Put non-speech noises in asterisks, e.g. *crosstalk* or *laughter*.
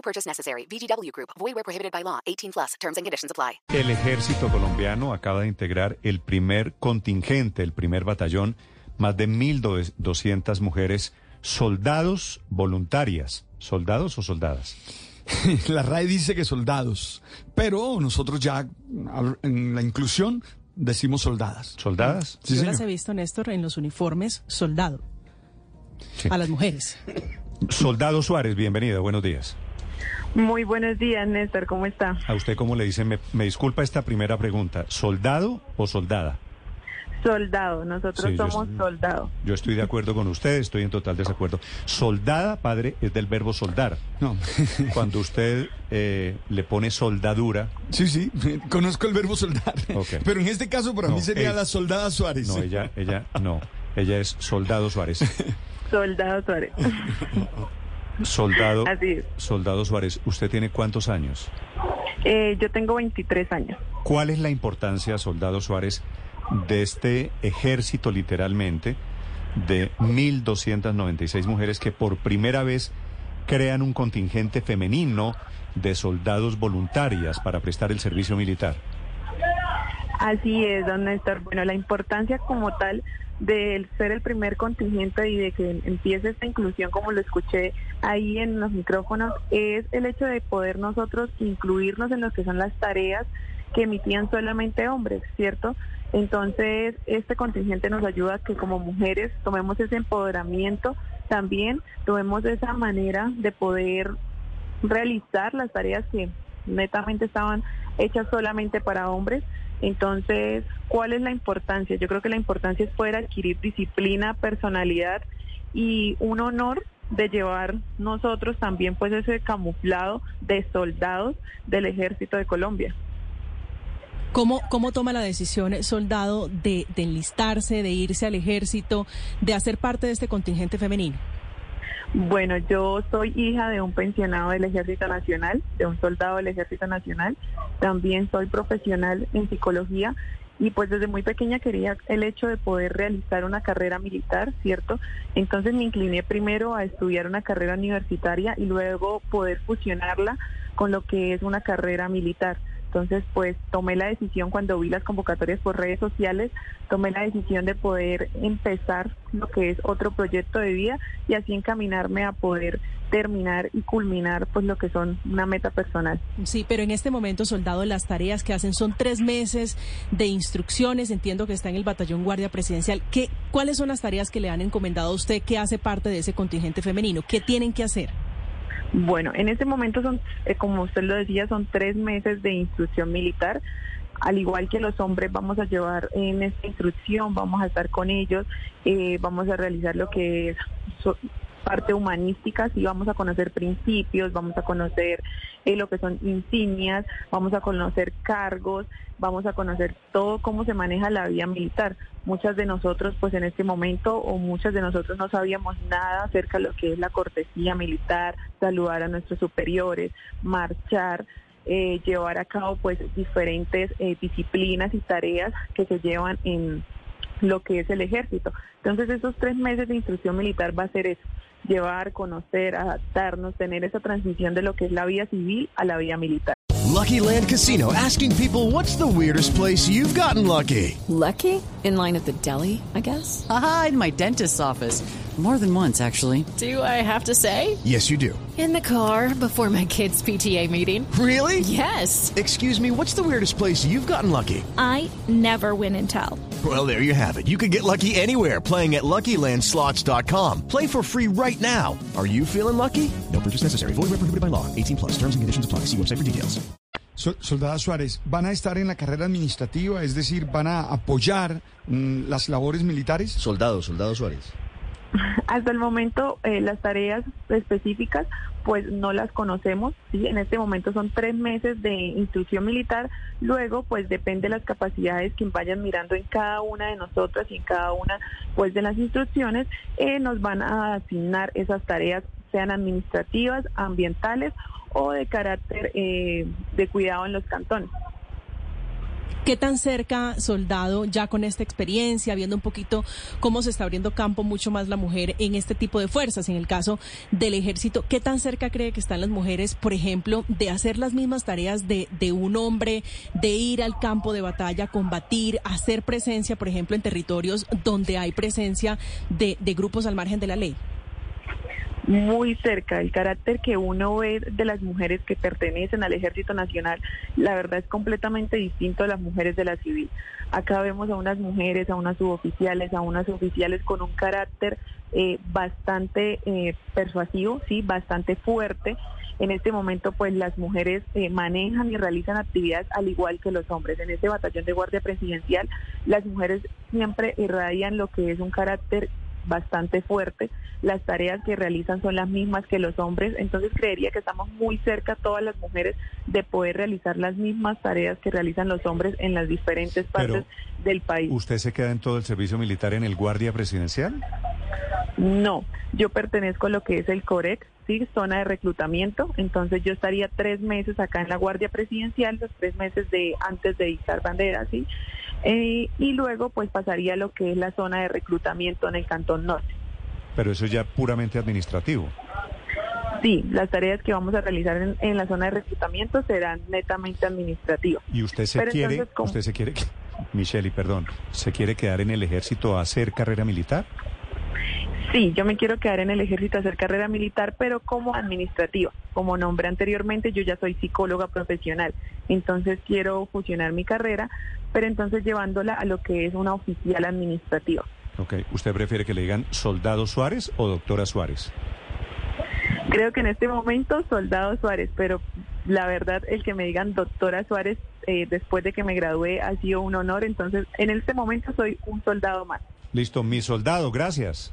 No purchase necessary. VGW Group. Void where prohibited by law. 18 plus. Terms and conditions apply. El ejército colombiano acaba de integrar el primer contingente, el primer batallón, más de 1.200 mujeres, soldados voluntarias. ¿Soldados o soldadas? *laughs* La RAE dice que soldados, pero nosotros ya en la inclusión decimos soldadas. ¿Soldadas? Sí, Yo señor. las he visto, Néstor, en los uniformes soldado. Sí. A las mujeres. Soldado Suárez, bienvenido, buenos días. Muy buenos días, Néstor, ¿cómo está? ¿A usted cómo le dicen? Me, me disculpa esta primera pregunta. ¿Soldado o soldada? Soldado, nosotros Sí, somos sí. soldados. Yo estoy de acuerdo con usted, estoy en total desacuerdo. Soldada, padre, es del verbo soldar. No. *laughs* Cuando usted eh, le pone soldadura, Sí, sí, *laughs* conozco el verbo soldar. Ok. Pero en este caso para No, mí sería la soldada Suárez. no, ella, ella, no, ella es soldado Suárez. *laughs* Soldado Suárez. Soldado, Así es. soldado Suárez, ¿usted tiene cuántos años? Eh, yo tengo 23 años. ¿Cuál es la importancia, soldado Suárez, de este ejército literalmente de 1.296 mujeres que por primera vez crean un contingente femenino de soldados voluntarias para prestar el servicio militar? Así es, don Néstor. Bueno, la importancia como tal de ser el primer contingente y de que empiece esta inclusión, como lo escuché ahí en los micrófonos, es el hecho de poder nosotros incluirnos en lo que son las tareas que emitían solamente hombres, ¿cierto? Entonces, este contingente nos ayuda a que como mujeres tomemos ese empoderamiento, también tomemos esa manera de poder realizar las tareas que netamente estaban hechas solamente para hombres. Entonces, ¿cuál es la importancia? Yo creo que la importancia es poder adquirir disciplina, personalidad y un honor de llevar nosotros también pues ese camuflado de soldados del ejército de Colombia. ¿Cómo, ¿Cómo toma la decisión el soldado de, de enlistarse, de irse al ejército, de hacer parte de este contingente femenino? Bueno, yo soy hija de un pensionado del Ejército Nacional, de un soldado del Ejército Nacional. También soy profesional en psicología y pues desde muy pequeña quería el hecho de poder realizar una carrera militar, ¿cierto? Entonces me incliné primero a estudiar una carrera universitaria y luego poder fusionarla con lo que es una carrera militar. Entonces, pues tomé la decisión cuando vi las convocatorias por redes sociales, tomé la decisión de poder empezar lo que es otro proyecto de vida y así encaminarme a poder terminar y culminar pues lo que son una meta personal. Sí, pero en este momento, soldado, las tareas que hacen son tres meses de instrucciones. Entiendo que está en el batallón Guardia Presidencial. ¿Qué, ¿Cuáles son las tareas que le han encomendado a usted que hace parte de ese contingente femenino? ¿Qué tienen que hacer? Bueno, en este momento son, eh, como usted lo decía, son tres meses de instrucción militar. Al igual que los hombres, vamos a llevar en esta instrucción, vamos a estar con ellos, eh, vamos a realizar lo que es parte humanística, sí vamos a conocer principios, vamos a conocer eh, lo que son insignias, vamos a conocer cargos, vamos a conocer todo cómo se maneja la vía militar. Muchas de nosotros, pues en este momento, o muchas de nosotros no sabíamos nada acerca de lo que es la cortesía militar, saludar a nuestros superiores, marchar, eh, llevar a cabo pues diferentes eh, disciplinas y tareas que se llevan en lo que es el ejército. Entonces esos tres meses de instrucción militar va a ser eso, llevar, conocer, adaptarnos, tener esa transición de lo que es la vía civil a la vía militar. Lucky Land Casino asking people what's the weirdest place you've gotten lucky? Lucky? In line at the deli, I guess? Aha, in my dentist's office. More than once, actually. Do I have to say? Yes, you do. In the car before my kids' PTA meeting. Really? Yes. Excuse me, what's the weirdest place you've gotten lucky? I never win and tell. Well, there you have it. You can get lucky anywhere playing at LuckyLandSlots.com. Play for free right now. Are you feeling lucky? No purchase necessary. Void where prohibited by law. 18 plus. Terms and conditions apply. See website for details. So- soldada Suárez, ¿van a estar en la carrera administrativa? Es decir, ¿van a apoyar mm, las labores militares? Soldado, soldado Suárez. *laughs* Hasta el momento, eh, las tareas específicas, pues no las conocemos. ¿sí? En este momento son tres meses de instrucción militar. Luego, pues depende de las capacidades que vayan mirando en cada una de nosotras y en cada una pues de las instrucciones, eh, nos van a asignar esas tareas, sean administrativas, ambientales o de carácter eh, de cuidado en los cantones. ¿Qué tan cerca, soldado, ya con esta experiencia, viendo un poquito cómo se está abriendo campo mucho más la mujer en este tipo de fuerzas, en el caso del ejército, qué tan cerca cree que están las mujeres, por ejemplo, de hacer las mismas tareas de, de un hombre, de ir al campo de batalla, combatir, hacer presencia, por ejemplo, en territorios donde hay presencia de, de grupos al margen de la ley? Muy cerca. El carácter que uno ve de las mujeres que pertenecen al Ejército Nacional, la verdad es completamente distinto a las mujeres de la civil. Acá vemos a unas mujeres, a unas suboficiales, a unas oficiales con un carácter eh, bastante eh, persuasivo, sí, bastante fuerte. En este momento, pues las mujeres eh, manejan y realizan actividades al igual que los hombres. En este batallón de guardia presidencial, las mujeres siempre irradian lo que es un carácter bastante fuerte. Las tareas que realizan son las mismas que los hombres, entonces creería que estamos muy cerca todas las mujeres de poder realizar las mismas tareas que realizan los hombres en las diferentes partes del país. ¿Usted se queda en todo el servicio militar en el Guardia Presidencial? No, yo pertenezco a lo que es el COREX, zona de reclutamiento, entonces yo estaría tres meses acá en la Guardia Presidencial, los tres meses de antes de izar bandera, ¿sí? Eh, y luego pues pasaría lo que es la zona de reclutamiento en el Cantón Norte. Pero eso ya puramente administrativo. Sí, las tareas que vamos a realizar en, la zona de reclutamiento serán netamente administrativas. ¿Y usted se quiere, usted se quiere, *laughs* Michelle, perdón, se quiere quedar en el ejército a hacer carrera militar? Sí, yo me quiero quedar en el ejército a hacer carrera militar, pero como administrativa. Como nombré anteriormente, yo ya soy psicóloga profesional, entonces quiero fusionar mi carrera, pero entonces llevándola a lo que es una oficial administrativa. Ok, ¿usted prefiere que le digan soldado Suárez o doctora Suárez? Creo que en este momento soldado Suárez, pero la verdad el que me digan doctora Suárez eh, después de que me gradué ha sido un honor, entonces en este momento soy un soldado más. Listo, mi soldado, gracias.